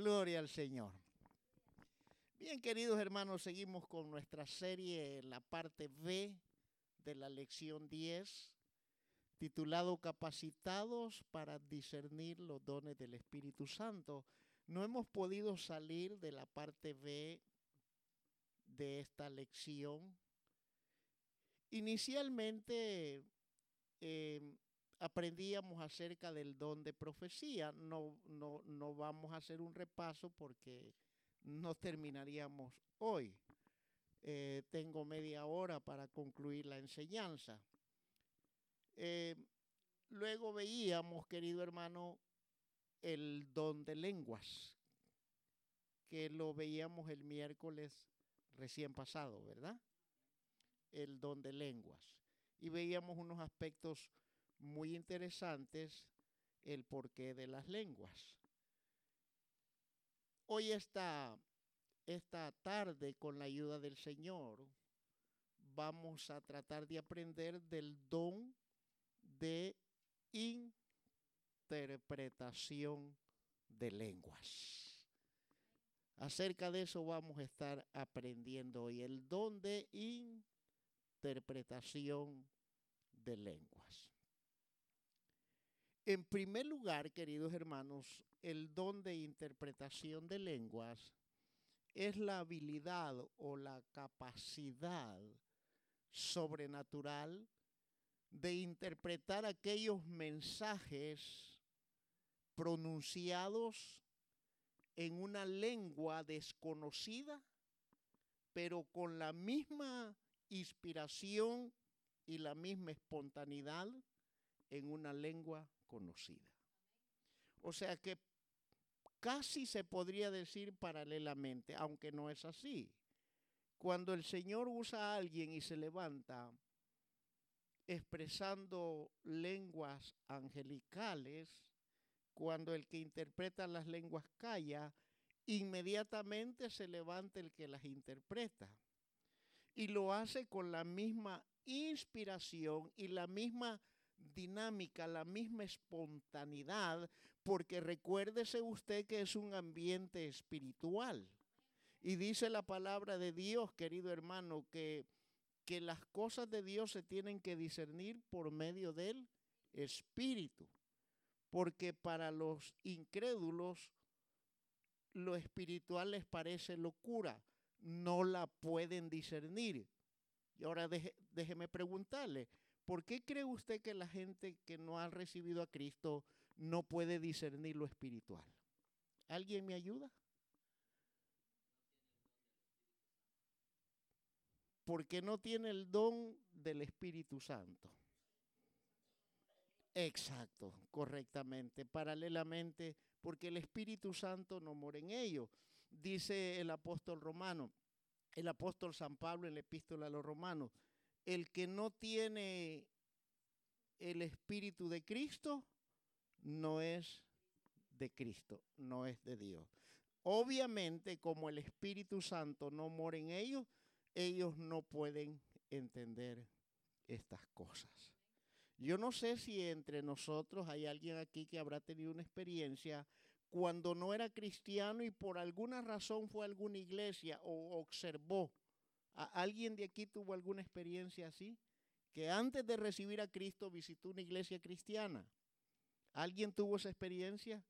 Gloria al Señor. Bien, queridos hermanos, seguimos con nuestra serie, la parte B de la lección 10, titulado Capacitados para discernir los dones del Espíritu Santo. No hemos podido salir de la parte B de esta lección. Inicialmente eh, aprendíamos acerca del don de profecía. No, no, no vamos a hacer un repaso porque no terminaríamos hoy. Eh, tengo media hora para concluir la enseñanza. Eh, luego veíamos, querido hermano, el don de lenguas, que lo veíamos el miércoles recién pasado, ¿verdad? El don de lenguas. Y veíamos unos aspectos muy interesantes, el porqué de las lenguas. Hoy esta, esta tarde, con la ayuda del Señor, vamos a tratar de aprender del don de interpretación de lenguas. Acerca de eso vamos a estar aprendiendo hoy, el don de interpretación de lenguas. En primer lugar, queridos hermanos, el don de interpretación de lenguas es la habilidad o la capacidad sobrenatural de interpretar aquellos mensajes pronunciados en una lengua desconocida, pero con la misma inspiración y la misma espontaneidad en una lengua conocida. O sea que casi se podría decir paralelamente, aunque no es así. Cuando el Señor usa a alguien y se levanta expresando lenguas angelicales, cuando el que interpreta las lenguas calla, inmediatamente se levanta el que las interpreta. Y lo hace con la misma inspiración y la misma dinámica, la misma espontaneidad, porque recuérdese usted que es un ambiente espiritual. Y dice la palabra de Dios, querido hermano, que, que las cosas de Dios se tienen que discernir por medio del espíritu. Porque para los incrédulos lo espiritual les parece locura, no la pueden discernir. Y ahora déjeme preguntarle, ¿Por qué cree usted que la gente que no ha recibido a Cristo no puede discernir lo espiritual? ¿Alguien me ayuda? Porque no tiene el don del Espíritu Santo. Exacto, correctamente. Paralelamente, porque el Espíritu Santo no mora en ellos. Dice el apóstol romano, el apóstol San Pablo en la epístola a los romanos, el que no tiene el Espíritu de Cristo no es de Cristo, no es de Dios. Obviamente, como el Espíritu Santo no mora en ellos, ellos no pueden entender estas cosas. Yo no sé si entre nosotros hay alguien aquí que habrá tenido una experiencia cuando no era cristiano y por alguna razón fue a alguna iglesia o observó ¿Alguien de aquí tuvo alguna experiencia así? Que antes de recibir a Cristo visitó una iglesia cristiana. ¿Alguien tuvo esa experiencia?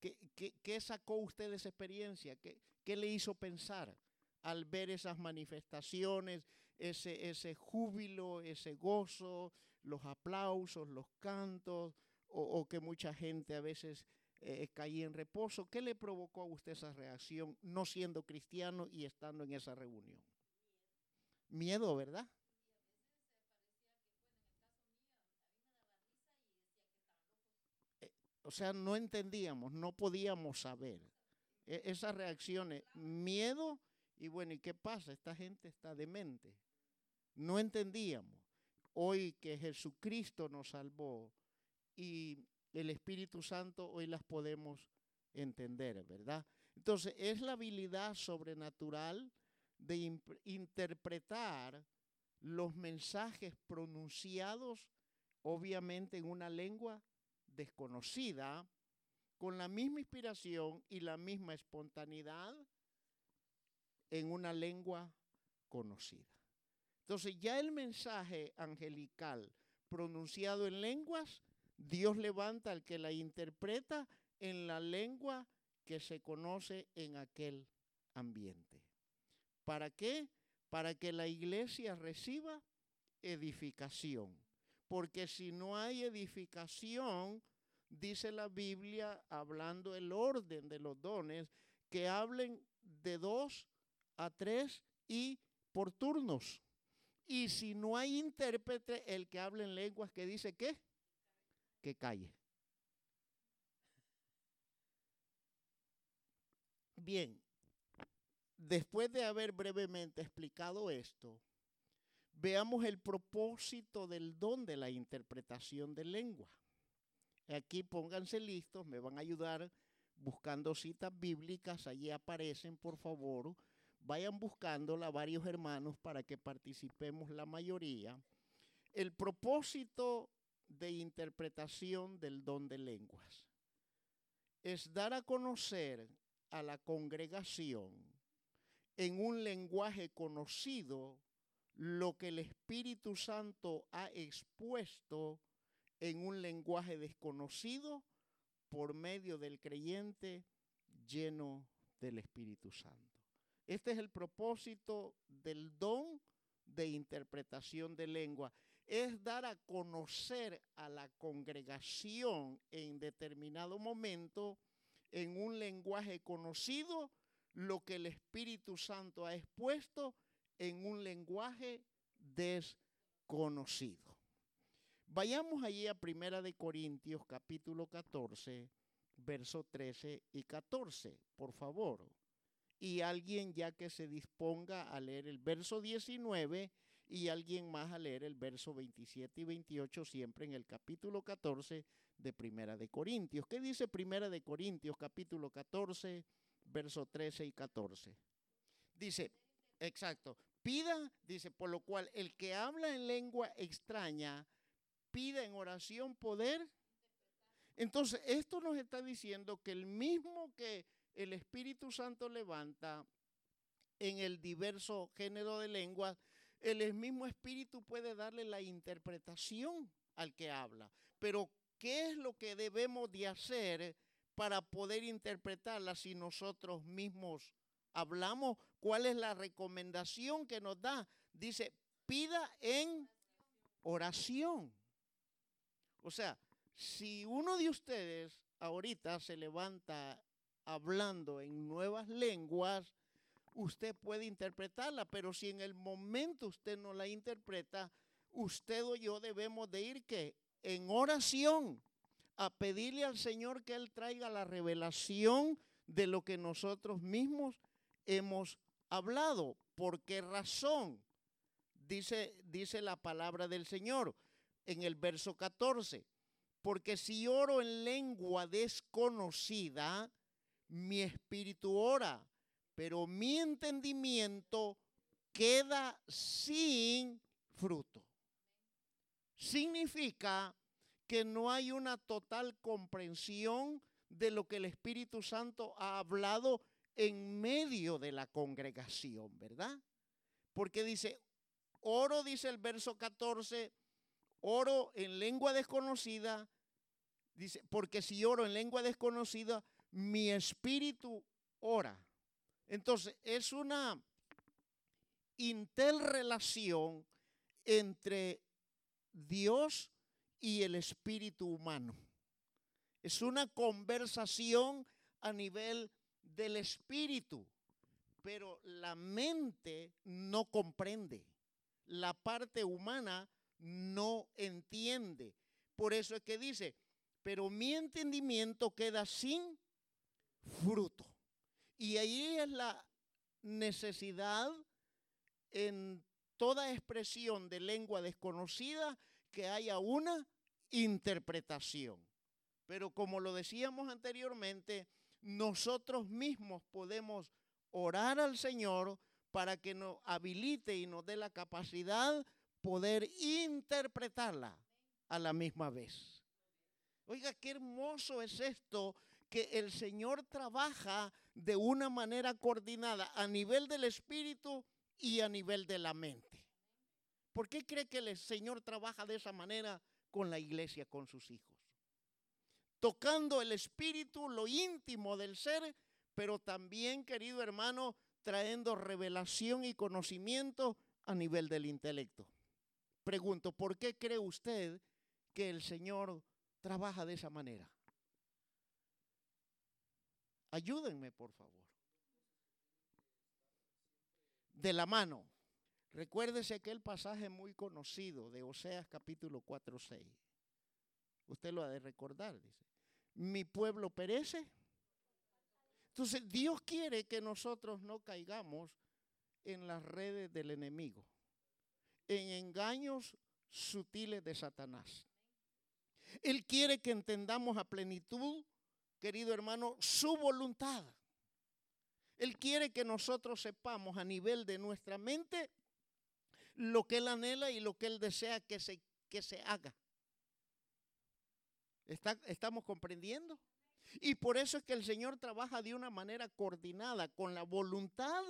¿Qué, sacó usted de esa experiencia? ¿Qué, ¿Qué, le hizo pensar al ver esas manifestaciones, ese, ese júbilo, ese gozo, los aplausos, los cantos, o, que mucha gente a veces eh, caía en reposo? ¿Qué le provocó a usted esa reacción no siendo cristiano y estando en esa reunión? Miedo, ¿verdad? Eh, o sea, no entendíamos, no podíamos saber. E, esas reacciones, miedo y bueno, ¿y qué pasa? Esta gente está demente. No entendíamos. Hoy que Jesucristo nos salvó y el Espíritu Santo, hoy las podemos entender, ¿verdad? Entonces, es la habilidad sobrenatural de interpretar los mensajes pronunciados, obviamente en una lengua desconocida, con la misma inspiración y la misma espontaneidad en una lengua conocida. Entonces ya el mensaje angelical pronunciado en lenguas, Dios levanta al que la interpreta en la lengua que se conoce en aquel ambiente. ¿Para qué? Para que la iglesia reciba edificación. Porque si no hay edificación, dice la Biblia, hablando el orden de los dones, que hablen de dos a tres y por turnos. Y si no hay intérprete, el que hable en lenguas que dice qué? Que calle. Bien, después de haber brevemente explicado esto, veamos el propósito del don de la interpretación de lengua. Aquí pónganse listos, me van a ayudar buscando citas bíblicas, allí aparecen, por favor. Vayan buscándola varios hermanos para que participemos la mayoría. El propósito de interpretación del don de lenguas es dar a conocer a la congregación en un lenguaje conocido lo que el Espíritu Santo ha expuesto en un lenguaje desconocido por medio del creyente lleno del Espíritu Santo. Este es el propósito del don de interpretación de lengua. Es dar a conocer a la congregación en determinado momento, en un lenguaje conocido, lo que el Espíritu Santo ha expuesto en un lenguaje desconocido. Vayamos allí a Primera de Corintios capítulo 14, verso 13 y 14, por favor. Y alguien ya que se disponga a leer el verso 19 y alguien más a leer el verso 27 y 28 siempre en el capítulo 14 de Primera de Corintios. ¿Qué dice Primera de Corintios capítulo 14, verso 13 y 14? Dice, exacto, pida, dice, por lo cual el que habla en lengua extraña pide en oración poder. Entonces, esto nos está diciendo que el mismo que el Espíritu Santo levanta en el diverso género de lenguas, el mismo Espíritu puede darle la interpretación al que habla. Pero, ¿qué es lo que debemos de hacer para poder interpretarla si nosotros mismos hablamos? ¿Cuál es la recomendación que nos da? Dice, pida en oración. O sea, si uno de ustedes ahorita se levanta hablando en nuevas lenguas, usted puede interpretarla, pero si en el momento usted no la interpreta, usted o yo debemos de ir que en oración a pedirle al Señor que Él traiga la revelación de lo que nosotros mismos hemos hablado. ¿Por qué razón? Dice, dice la palabra del Señor en el verso 14. Porque si oro en lengua desconocida, mi espíritu ora, pero mi entendimiento queda sin fruto. Significa que no hay una total comprensión de lo que el Espíritu Santo ha hablado en medio de la congregación, ¿verdad? Porque dice, oro, dice el verso 14, oro en lengua desconocida, dice, porque si oro en lengua desconocida, mi espíritu ora. Entonces, es una interrelación entre Dios y el espíritu humano. Es una conversación a nivel del espíritu, pero la mente no comprende. La parte humana no entiende. Por eso es que dice, pero mi entendimiento queda sin fruto. Y ahí es la necesidad en toda expresión de lengua desconocida que haya una interpretación. Pero como lo decíamos anteriormente, nosotros mismos podemos orar al Señor para que nos habilite y nos dé la capacidad poder interpretarla a la misma vez. Oiga, qué hermoso es esto que el Señor trabaja de una manera coordinada a nivel del espíritu y a nivel de la mente. ¿Por qué cree que el Señor trabaja de esa manera con la iglesia, con sus hijos? Tocando el espíritu, lo íntimo del ser, pero también, querido hermano, trayendo revelación y conocimiento a nivel del intelecto. Pregunto, ¿por qué cree usted que el Señor trabaja de esa manera? Ayúdenme, por favor. De la mano. Recuérdese aquel pasaje muy conocido de Oseas capítulo 4, 6. Usted lo ha de recordar, dice. Mi pueblo perece. Entonces Dios quiere que nosotros no caigamos en las redes del enemigo, en engaños sutiles de Satanás. Él quiere que entendamos a plenitud, querido hermano, su voluntad. Él quiere que nosotros sepamos a nivel de nuestra mente lo que Él anhela y lo que Él desea que se, que se haga. ¿Estamos comprendiendo? Y por eso es que el Señor trabaja de una manera coordinada con la voluntad,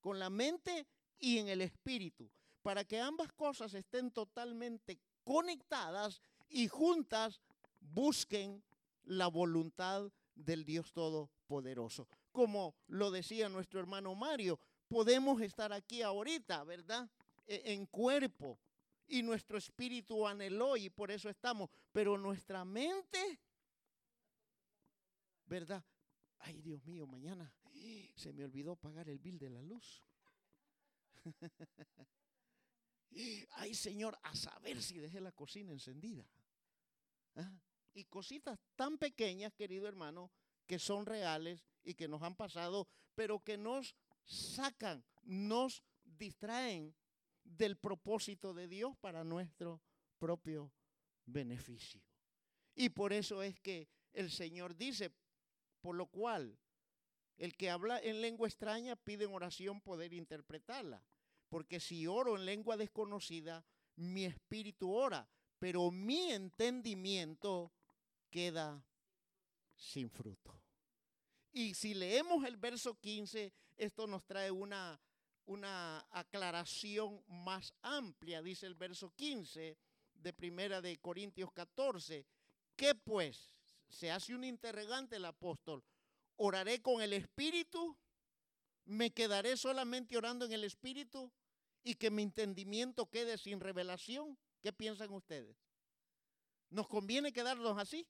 con la mente y en el espíritu, para que ambas cosas estén totalmente conectadas y juntas busquen la voluntad del Dios Todopoderoso. Como lo decía nuestro hermano Mario, podemos estar aquí ahorita, ¿verdad? E, en cuerpo. Y nuestro espíritu anheló y por eso estamos. Pero nuestra mente, ¿verdad? Ay, Dios mío, mañana se me olvidó pagar el bill de la luz. Ay, Señor, a saber si dejé la cocina encendida. ¿Ah? Y cositas tan pequeñas, querido hermano, que son reales y que nos han pasado, pero que nos sacan, nos distraen del propósito de Dios para nuestro propio beneficio. Y por eso es que el Señor dice, por lo cual el que habla en lengua extraña pide en oración poder interpretarla. Porque si oro en lengua desconocida, mi espíritu ora, pero mi entendimiento queda sin fruto. Y si leemos el verso 15, esto nos trae una una aclaración más amplia, dice el verso 15 de Primera de Corintios 14. ¿Qué pues? Se hace un interrogante el apóstol. ¿Oraré con el Espíritu? ¿Me quedaré solamente orando en el Espíritu? ¿Y que mi entendimiento quede sin revelación? ¿Qué piensan ustedes? ¿Nos conviene quedarnos así?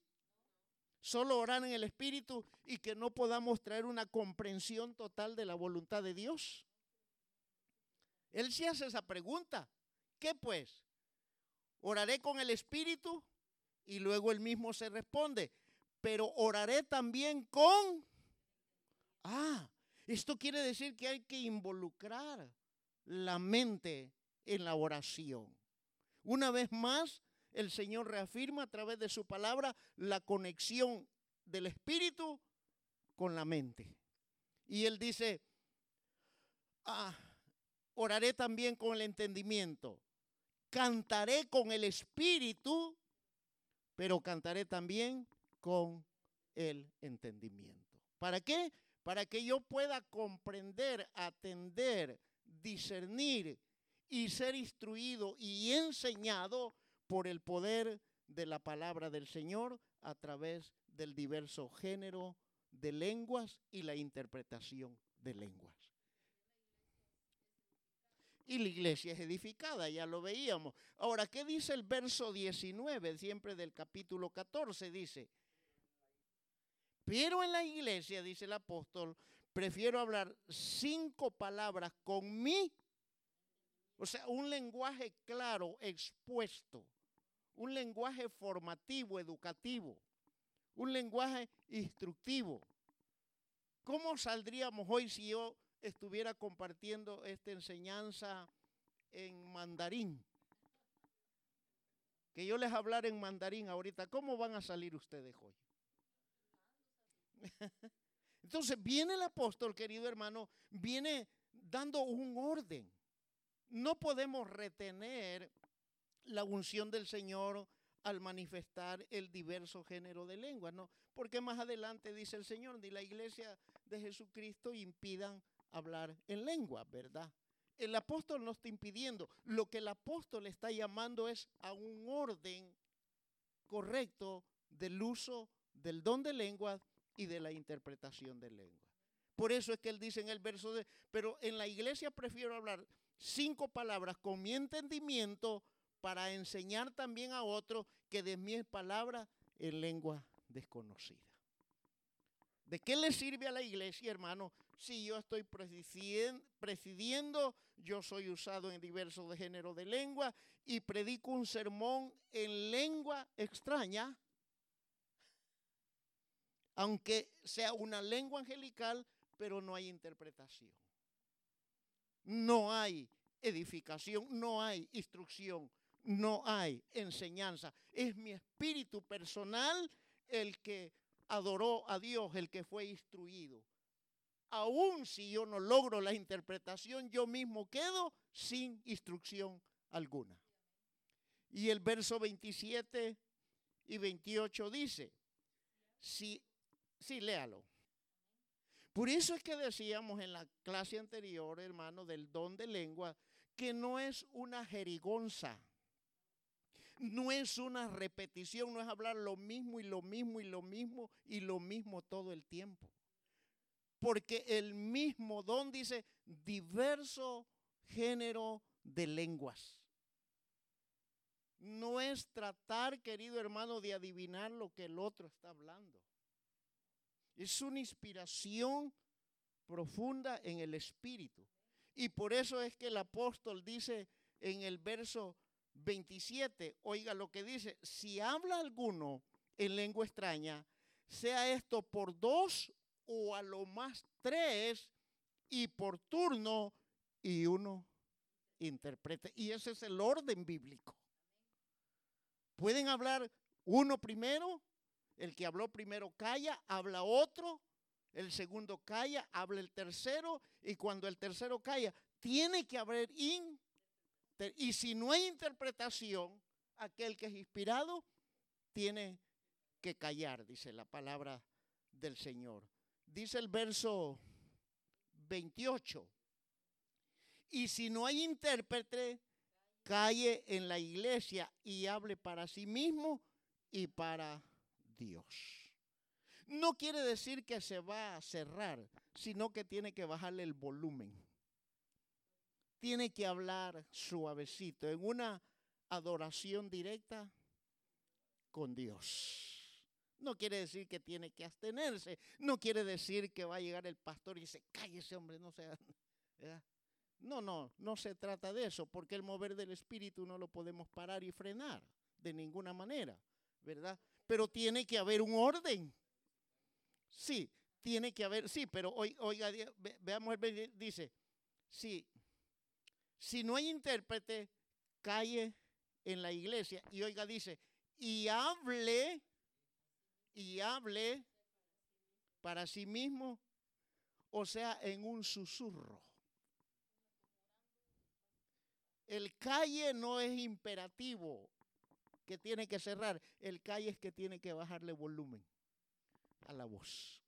Solo orar en el Espíritu y que no podamos traer una comprensión total de la voluntad de Dios. Él sí hace esa pregunta. ¿Qué pues? Oraré con el Espíritu y luego él mismo se responde, pero oraré también con... Ah, esto quiere decir que hay que involucrar la mente en la oración. Una vez más, el Señor reafirma a través de su palabra la conexión del Espíritu con la mente. Y él dice, ah, oraré también con el entendimiento. Cantaré con el espíritu, pero cantaré también con el entendimiento. ¿Para qué? Para que yo pueda comprender, atender, discernir y ser instruido y enseñado por el poder de la palabra del Señor a través del diverso género de lenguas y la interpretación de lenguas y la iglesia es edificada, ya lo veíamos. Ahora, ¿qué dice el verso 19, siempre del capítulo 14? Dice, pero en la iglesia, dice el apóstol, prefiero hablar cinco palabras con mí, o sea, un lenguaje claro, expuesto, un lenguaje formativo, educativo, un lenguaje instructivo. ¿Cómo saldríamos hoy si yo estuviera compartiendo esta enseñanza en mandarín. Que yo les hablara en mandarín ahorita, ¿cómo van a salir ustedes hoy? Entonces viene el apóstol, querido hermano, viene dando un orden. No podemos retener la unción del Señor al manifestar el diverso género de lenguas, ¿no? Porque más adelante dice el Señor, ni la iglesia de Jesucristo impidan hablar en lengua, ¿verdad? El apóstol no está impidiendo, lo que el apóstol está llamando es a un orden correcto del uso del don de lengua y de la interpretación de lengua. Por eso es que él dice en el verso de, pero en la iglesia prefiero hablar cinco palabras con mi entendimiento para enseñar también a otros que de mis palabras en lengua desconocida. ¿De qué le sirve a la iglesia, hermano, si yo estoy presidiendo, yo soy usado en diversos de género de lengua y predico un sermón en lengua extraña? Aunque sea una lengua angelical, pero no hay interpretación. No hay edificación, no hay instrucción, no hay enseñanza. Es mi espíritu personal el que adoró a Dios, el que fue instruido. Aún si yo no logro la interpretación, yo mismo quedo sin instrucción alguna. Y el verso 27 y 28 dice, si, sí, léalo. Por eso es que decíamos en la clase anterior, hermano, del don de lengua, que no es una jerigonza no es una repetición, no es hablar lo mismo y lo mismo y lo mismo y lo mismo todo el tiempo. Porque el mismo don dice diverso género de lenguas. No es tratar, querido hermano, de adivinar lo que el otro está hablando. Es una inspiración profunda en el espíritu. Y por eso es que el apóstol dice en el verso 27, oiga lo que dice, si habla alguno en lengua extraña, sea esto por dos o a lo más tres y por turno y uno interprete. Y ese es el orden bíblico. Pueden hablar uno primero, el que habló primero calla, habla otro, el segundo calla, habla el tercero y cuando el tercero calla, tiene que haber in y si no hay interpretación, aquel que es inspirado tiene que callar, dice la palabra del Señor. Dice el verso 28. Y si no hay intérprete, calle en la iglesia y hable para sí mismo y para Dios. No quiere decir que se va a cerrar, sino que tiene que bajarle el volumen tiene que hablar suavecito, en una adoración directa con Dios. No quiere decir que tiene que abstenerse, no quiere decir que va a llegar el pastor y dice, cállese hombre, no sea... No, no, no se trata de eso, porque el mover del Espíritu no lo podemos parar y frenar de ninguna manera, ¿verdad? Pero tiene que haber un orden. Sí, tiene que haber, sí, pero oiga, veamos, dice, sí, si no hay intérprete, calle en la iglesia. Y oiga, dice, y hable, y hable para sí mismo, o sea, en un susurro. El calle no es imperativo que tiene que cerrar, el calle es que tiene que bajarle volumen a la voz.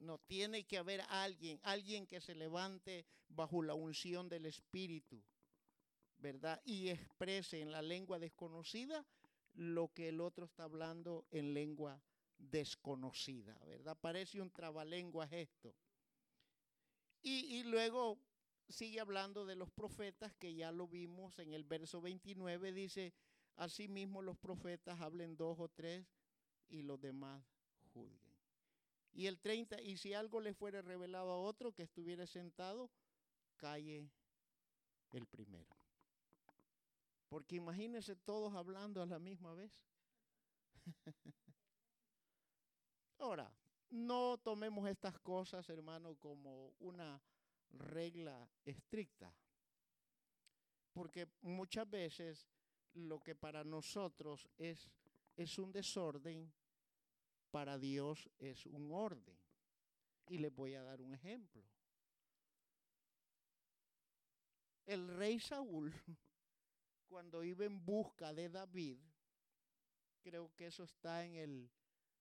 No tiene que haber alguien, alguien que se levante bajo la unción del Espíritu, ¿verdad? Y exprese en la lengua desconocida lo que el otro está hablando en lengua desconocida, ¿verdad? Parece un trabalenguas esto. Y, y luego sigue hablando de los profetas, que ya lo vimos en el verso 29, dice, asimismo los profetas hablen dos o tres y los demás juzguen. Y el 30, y si algo le fuera revelado a otro que estuviera sentado, calle el primero. Porque imagínense todos hablando a la misma vez. Ahora, no tomemos estas cosas, hermano, como una regla estricta. Porque muchas veces lo que para nosotros es, es un desorden, para Dios es un orden. Y les voy a dar un ejemplo. El rey Saúl, cuando iba en busca de David, creo que eso está en el,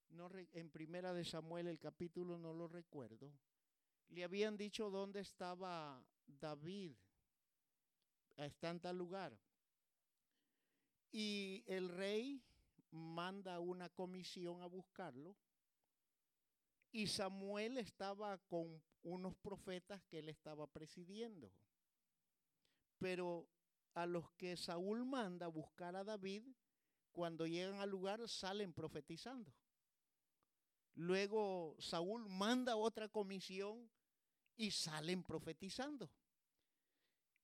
no, en primera de Samuel, el capítulo no lo recuerdo, le habían dicho dónde estaba David, está en tal lugar. Y el rey manda una comisión a buscarlo. Y Samuel estaba con unos profetas que él estaba presidiendo. Pero a los que Saúl manda a buscar a David, cuando llegan al lugar salen profetizando. Luego Saúl manda otra comisión y salen profetizando.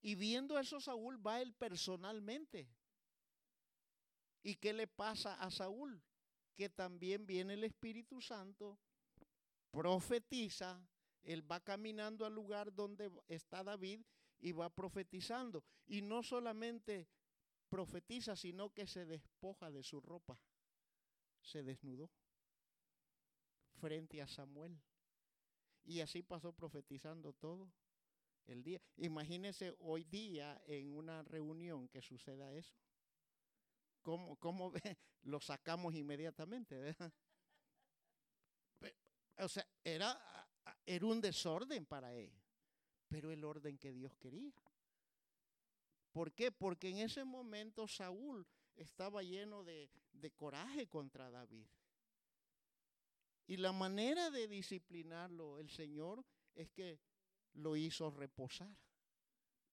Y viendo eso Saúl va él personalmente. ¿Y qué le pasa a Saúl? Que también viene el Espíritu Santo, profetiza, él va caminando al lugar donde está David y va profetizando. Y no solamente profetiza, sino que se despoja de su ropa. Se desnudó frente a Samuel. Y así pasó profetizando todo el día. Imagínese hoy día en una reunión que suceda eso. ¿Cómo, cómo lo sacamos inmediatamente? O sea, era, era un desorden para él, pero el orden que Dios quería. ¿Por qué? Porque en ese momento Saúl estaba lleno de, coraje contra David. Y la manera de disciplinarlo el Señor es que lo hizo reposar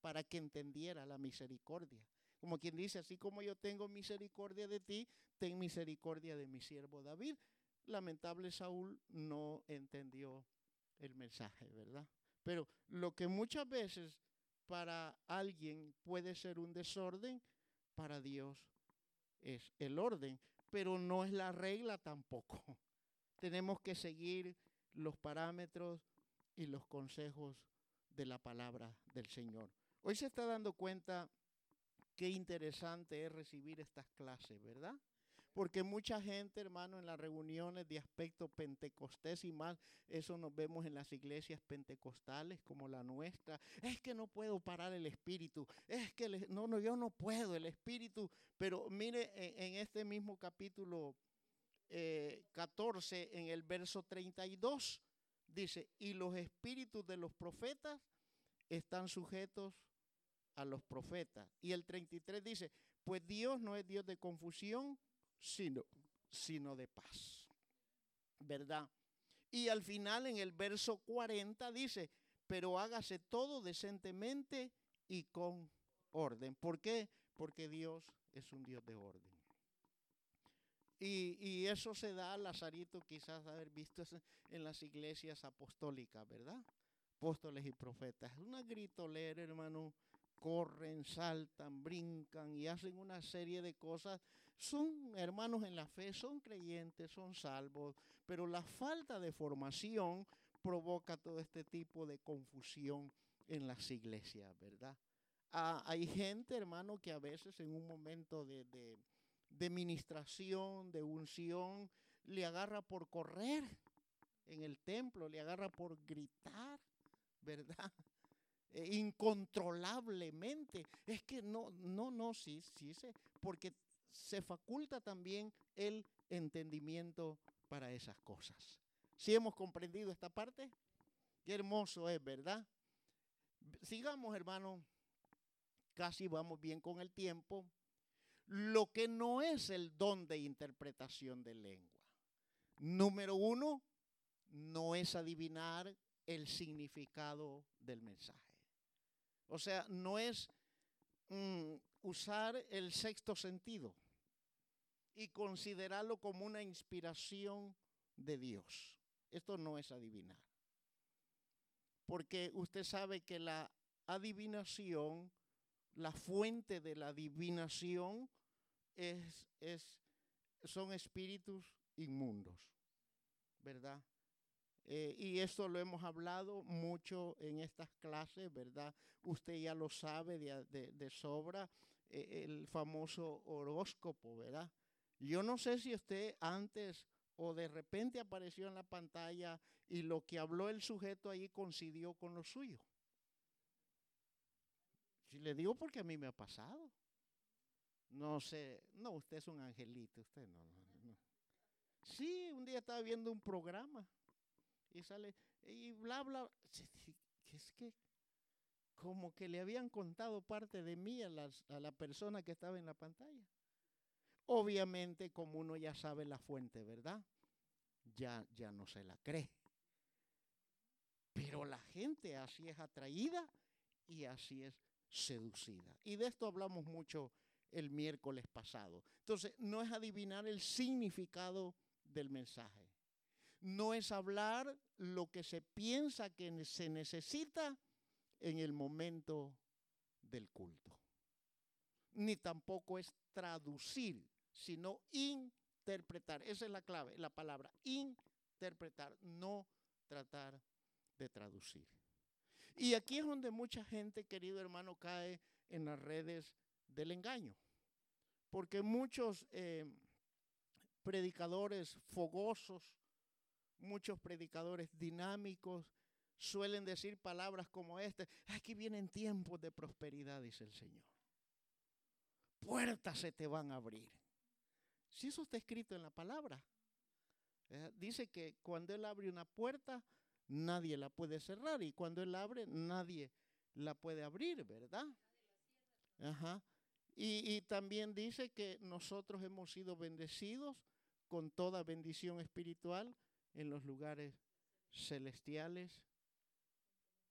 para que entendiera la misericordia. Como quien dice, así como yo tengo misericordia de ti, ten misericordia de mi siervo David. Lamentable Saúl no entendió el mensaje, ¿verdad? Pero lo que muchas veces para alguien puede ser un desorden, para Dios es el orden, pero no es la regla tampoco tenemos que seguir los parámetros y los consejos de la palabra del Señor. Hoy se está dando cuenta qué interesante es recibir estas clases, ¿verdad? Porque mucha gente, hermano, en las reuniones de aspecto pentecostés y más, eso nos vemos en las iglesias pentecostales como la nuestra. Es que no puedo parar el espíritu. Es que no, no, yo no puedo el espíritu. Pero mire, en este mismo capítulo 14 eh, en el verso 32 dice, y los espíritus de los profetas están sujetos a los profetas. Y el 33 dice, pues Dios no es Dios de confusión, sino, sino de paz. ¿Verdad? Y al final en el verso 40 dice, pero hágase todo decentemente y con orden. ¿Por qué? Porque Dios es un Dios de orden. Y, eso se da, Lazarito, quizás haber visto en las iglesias apostólicas, ¿verdad? Apóstoles y profetas. Una gritolera, hermano. Corren, saltan, brincan y hacen una serie de cosas. Son hermanos en la fe, son creyentes, son salvos, pero la falta de formación provoca todo este tipo de confusión en las iglesias, ¿verdad? Ah, hay gente, hermano, que a veces en un momento de de ministración, de unción, le agarra por correr en el templo, le agarra por gritar, ¿verdad? Eh, incontrolablemente. Es que no, no, no, sí, sí, sí, porque se faculta también el entendimiento para esas cosas. ¿Sí hemos comprendido esta parte? Qué hermoso es, ¿verdad? Sigamos, hermano. Casi vamos bien con el tiempo lo que no es el don de interpretación de lengua. Número uno, no es adivinar el significado del mensaje. O sea, no es mm, usar el sexto sentido y considerarlo como una inspiración de Dios. Esto no es adivinar. Porque usted sabe que la adivinación la fuente de la adivinación es, es, son espíritus inmundos, ¿verdad? Eh, y esto lo hemos hablado mucho en estas clases, ¿verdad? Usted ya lo sabe de, sobra, eh, el famoso horóscopo, ¿verdad? Yo no sé si usted antes o de repente apareció en la pantalla y lo que habló el sujeto ahí coincidió con lo suyo. Si le digo porque a mí me ha pasado. No sé, no, usted es un angelito, usted no, no, no. Sí, un día estaba viendo un programa y sale, y bla, bla. Es que como que le habían contado parte de mí a, a la persona que estaba en la pantalla. Obviamente, como uno ya sabe la fuente, ¿verdad? Ya, ya no se la cree. Pero la gente así es atraída y así es seducida. Y de esto hablamos mucho el miércoles pasado. Entonces, no es adivinar el significado del mensaje. No es hablar lo que se piensa que se necesita en el momento del culto. Ni tampoco es traducir, sino interpretar. Esa es la clave, la palabra interpretar, no tratar de traducir. Y aquí es donde mucha gente, querido hermano, cae en las redes del engaño. Porque muchos eh, predicadores fogosos, muchos predicadores dinámicos, suelen decir palabras como esta, aquí vienen tiempos de prosperidad, dice el Señor. Puertas se te van a abrir. Si eso está escrito en la palabra, eh, dice que cuando Él abre una puerta, nadie la puede cerrar y cuando Él abre, nadie la puede abrir, ¿verdad? Ajá. Y, y, también dice que nosotros hemos sido bendecidos con toda bendición espiritual en los lugares celestiales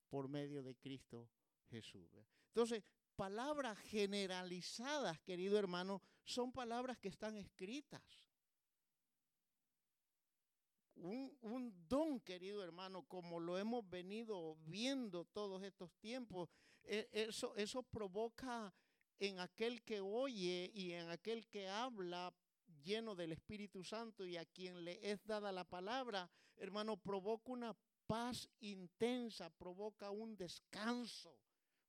por medio de Cristo Jesús. Entonces, palabras generalizadas, querido hermano, son palabras que están escritas. Un, don, querido hermano, como lo hemos venido viendo todos estos tiempos, e, eso, eso provoca en aquel que oye y en aquel que habla lleno del Espíritu Santo y a quien le es dada la palabra, hermano, provoca una paz intensa, provoca un descanso,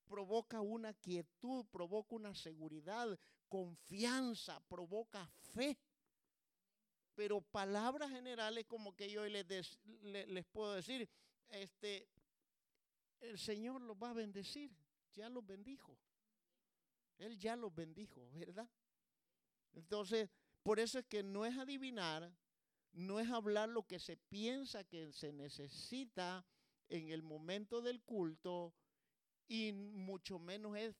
provoca una quietud, provoca una seguridad, confianza, provoca fe. Pero palabras generales como que yo les, les puedo decir, este, el Señor los va a bendecir, ya los bendijo. Él ya los bendijo, ¿verdad? Entonces, por eso es que no es adivinar, no es hablar lo que se piensa que se necesita en el momento del culto y mucho menos es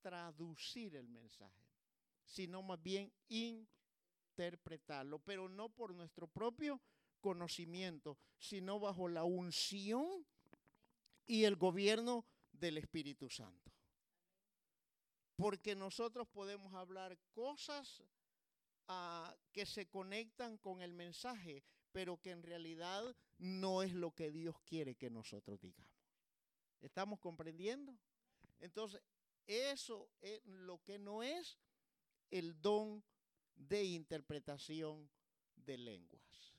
traducir el mensaje, sino más bien interpretarlo, pero no por nuestro propio conocimiento, sino bajo la unción y el gobierno del Espíritu Santo. Porque nosotros podemos hablar cosas que se conectan con el mensaje, pero que en realidad no es lo que Dios quiere que nosotros digamos. ¿Estamos comprendiendo? Entonces, eso es lo que no es el don de interpretación de lenguas.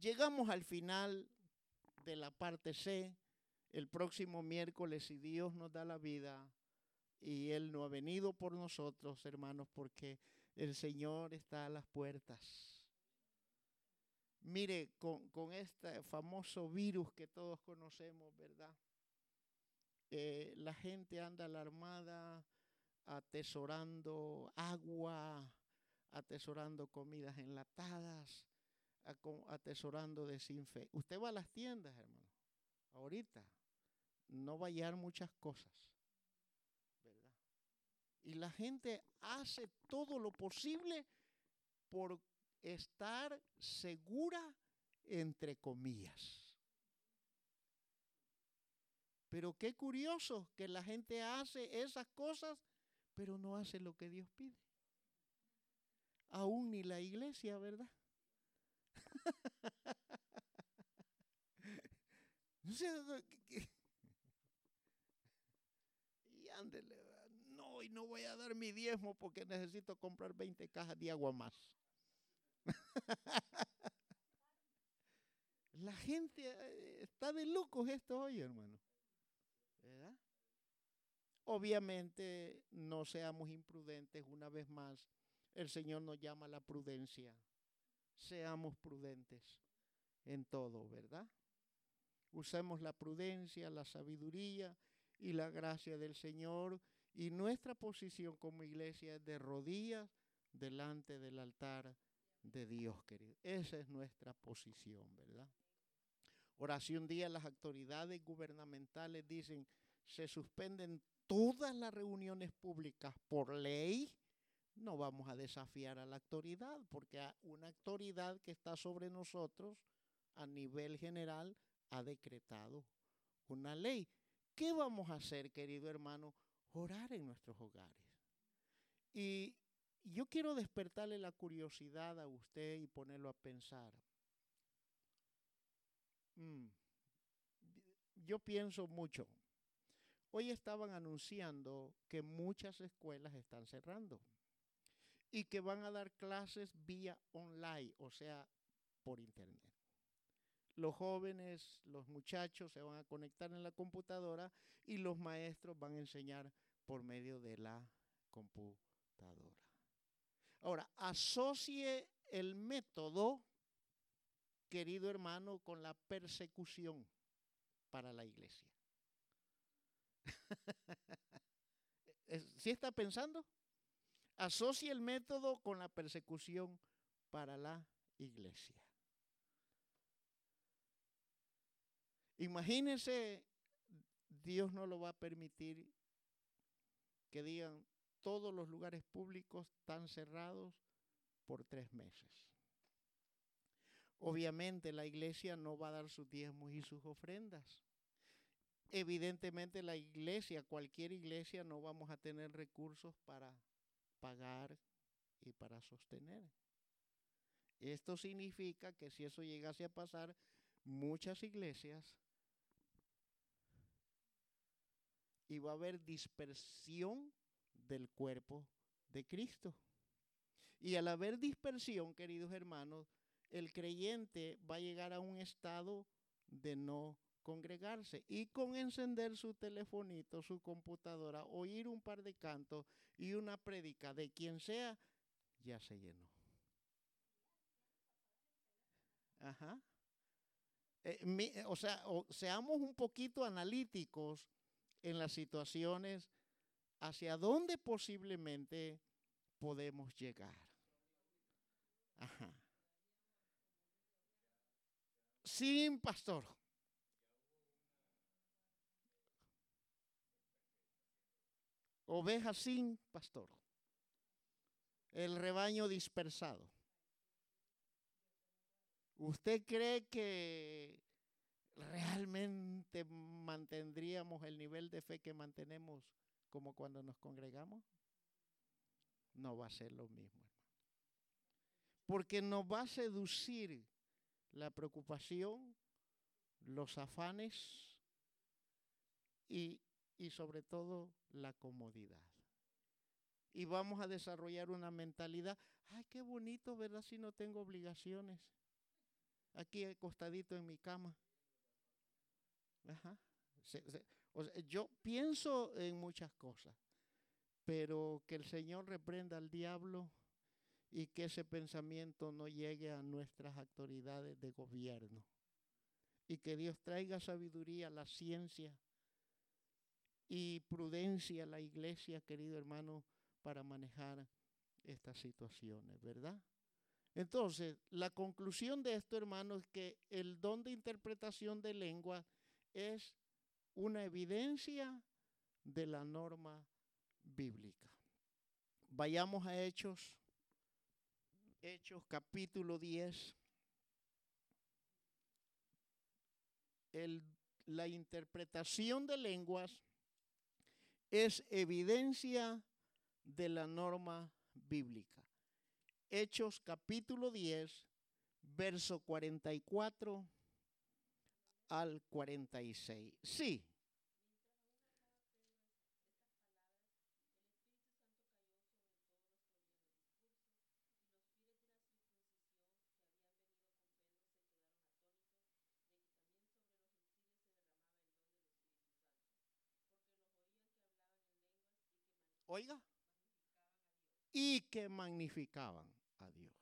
Llegamos al final de la parte C. El próximo miércoles, si Dios nos da la vida y Él no ha venido por nosotros, hermanos, porque el Señor está a las puertas. Mire, con, este famoso virus que todos conocemos, ¿verdad? Eh, la gente anda alarmada, atesorando agua, atesorando comidas enlatadas, atesorando desinfección. Usted va a las tiendas, hermano, ahorita, no va a hallar muchas cosas. Y la gente hace todo lo posible por estar segura, entre comillas. Pero qué curioso que la gente hace esas cosas, pero no hace lo que Dios pide. Aún ni la iglesia, ¿verdad? y ándele, y no voy a dar mi diezmo porque necesito comprar 20 cajas de agua más. La gente eh, está de locos esto hoy, hermano. Obviamente no seamos imprudentes una vez más. El Señor nos llama a la prudencia. Seamos prudentes en todo, ¿verdad? Usemos la prudencia, la sabiduría y la gracia del Señor Y nuestra posición como iglesia es de rodillas delante del altar de Dios, querido. Esa es nuestra posición, ¿verdad? Ahora, si un día las autoridades gubernamentales dicen se suspenden todas las reuniones públicas por ley, no vamos a desafiar a la autoridad, porque una autoridad que está sobre nosotros a nivel general ha decretado una ley. ¿Qué vamos a hacer, querido hermano? Orar en nuestros hogares. Y yo quiero despertarle la curiosidad a usted y ponerlo a pensar. Mm, yo pienso mucho. Hoy estaban anunciando que muchas escuelas están cerrando y que van a dar clases vía online, o sea, por internet. Los jóvenes, los muchachos se van a conectar en la computadora y los maestros van a enseñar por medio de la computadora. Ahora, asocie el método, querido hermano, con la persecución para la iglesia. ¿Sí está pensando? Asocie el método con la persecución para la iglesia. Imagínense, Dios no lo va a permitir que digan todos los lugares públicos están cerrados por tres meses. Obviamente la iglesia no va a dar sus diezmos y sus ofrendas. Evidentemente la iglesia, cualquier iglesia, no vamos a tener recursos para pagar y para sostener. Esto significa que si eso llegase a pasar, muchas iglesias y va a haber dispersión del cuerpo de Cristo. Y al haber dispersión, queridos hermanos, el creyente va a llegar a un estado de no congregarse y con encender su telefonito, su computadora, oír un par de cantos y una prédica de quien sea, ya se llenó. Ajá. Eh, o sea, seamos un poquito analíticos en las situaciones hacia dónde posiblemente podemos llegar. Ajá. Sin pastor. Ovejas sin pastor. El rebaño dispersado. ¿Usted cree que realmente mantendríamos el nivel de fe que mantenemos como cuando nos congregamos? No va a ser lo mismo, Porque nos va a seducir la preocupación, los afanes y, y sobre todo la comodidad. Y vamos a desarrollar una mentalidad, ay, qué bonito, ¿verdad? Si no tengo obligaciones. Aquí acostadito en mi cama. Ajá. Yo pienso en muchas cosas, pero que el Señor reprenda al diablo y que ese pensamiento no llegue a nuestras autoridades de gobierno. Y que Dios traiga sabiduría, la ciencia y prudencia a la iglesia, querido hermano, para manejar estas situaciones, ¿verdad? Entonces, la conclusión de esto, hermano, es que el don de interpretación de lengua es una evidencia de la norma bíblica. Vayamos a Hechos, Hechos capítulo 10. la interpretación de lenguas es evidencia de la norma bíblica. Hechos capítulo 10, verso 44 al 46. Sí. Oiga. Y que magnificaban a Dios.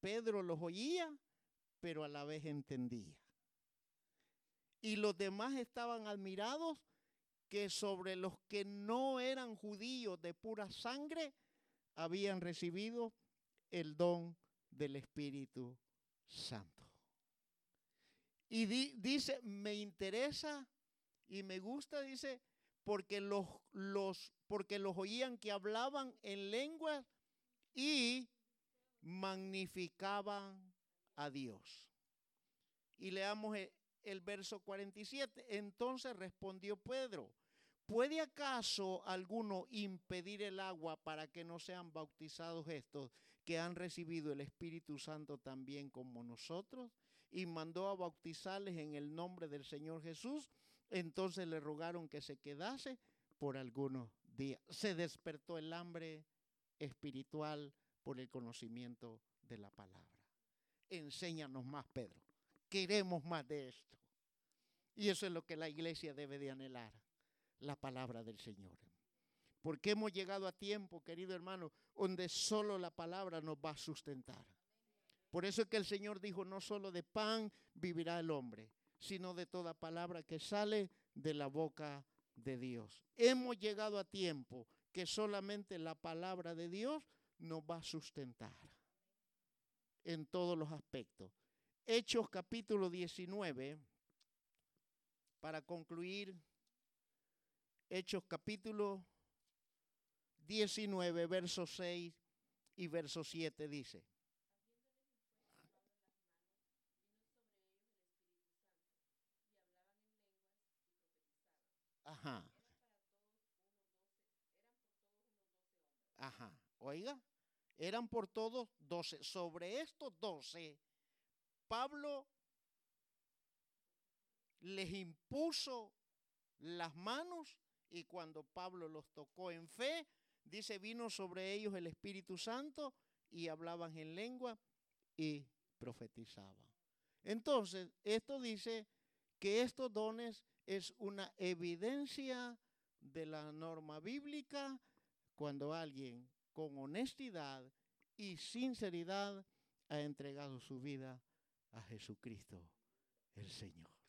Pedro los oía, pero a la vez entendía y los demás estaban admirados que sobre los que no eran judíos de pura sangre habían recibido el don del Espíritu Santo. Y dice, me interesa y me gusta, dice, porque los, los, porque los oían que hablaban en lenguas y magnificaban a Dios. Y leamos el, el verso 47. Entonces respondió Pedro, ¿puede acaso alguno impedir el agua para que no sean bautizados estos que han recibido el Espíritu Santo también como nosotros? Y mandó a bautizarles en el nombre del Señor Jesús. Entonces le rogaron que se quedase por algunos días. Se despertó el hambre espiritual por el conocimiento de la palabra. Enséñanos más, Pedro. Queremos más de esto. Y eso es lo que la iglesia debe de anhelar, la palabra del Señor. Porque hemos llegado a tiempo, querido hermano, donde solo la palabra nos va a sustentar. Por eso es que el Señor dijo, no solo de pan vivirá el hombre, sino de toda palabra que sale de la boca de Dios. Hemos llegado a tiempo que solamente la palabra de Dios nos va a sustentar en todos los aspectos. Hechos capítulo 19, para concluir, Hechos capítulo 19, verso 6 y verso 7 dice. Ajá. Ajá. Oiga, eran por todos doce. Sobre estos doce, Pablo les impuso las manos y cuando Pablo los tocó en fe, dice, vino sobre ellos el Espíritu Santo y hablaban en lengua y profetizaban. Entonces, esto dice que estos dones es una evidencia de la norma bíblica cuando alguien con honestidad y sinceridad ha entregado su vida a Jesucristo el Señor.